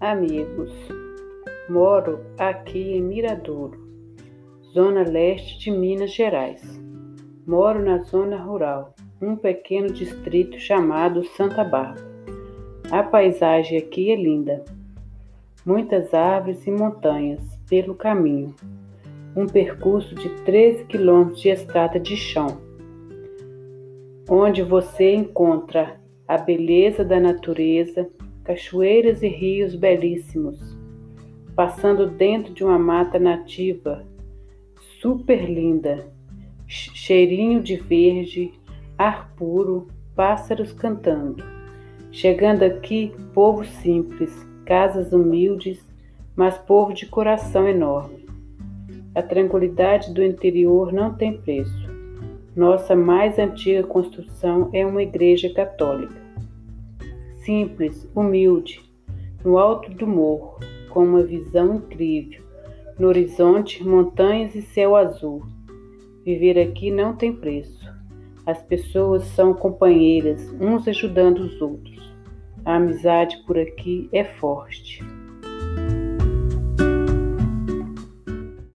amigos. Moro aqui em Miradouro, zona leste de Minas Gerais. Moro na zona rural, um pequeno distrito chamado Santa Bárbara. A paisagem aqui é linda. Muitas árvores e montanhas pelo caminho. Um percurso de 13 quilômetros de estrada de chão, onde você encontra a beleza da natureza, cachoeiras e rios belíssimos, passando dentro de uma mata nativa super linda, cheirinho de verde, ar puro, pássaros cantando. Chegando aqui, povo simples, casas humildes, mas povo de coração enorme. A tranquilidade do interior não tem preço. Nossa mais antiga construção é uma igreja católica. Simples, humilde, no alto do morro, com uma visão incrível. No horizonte, montanhas e céu azul. Viver aqui não tem preço. As pessoas são companheiras, uns ajudando os outros. A amizade por aqui é forte.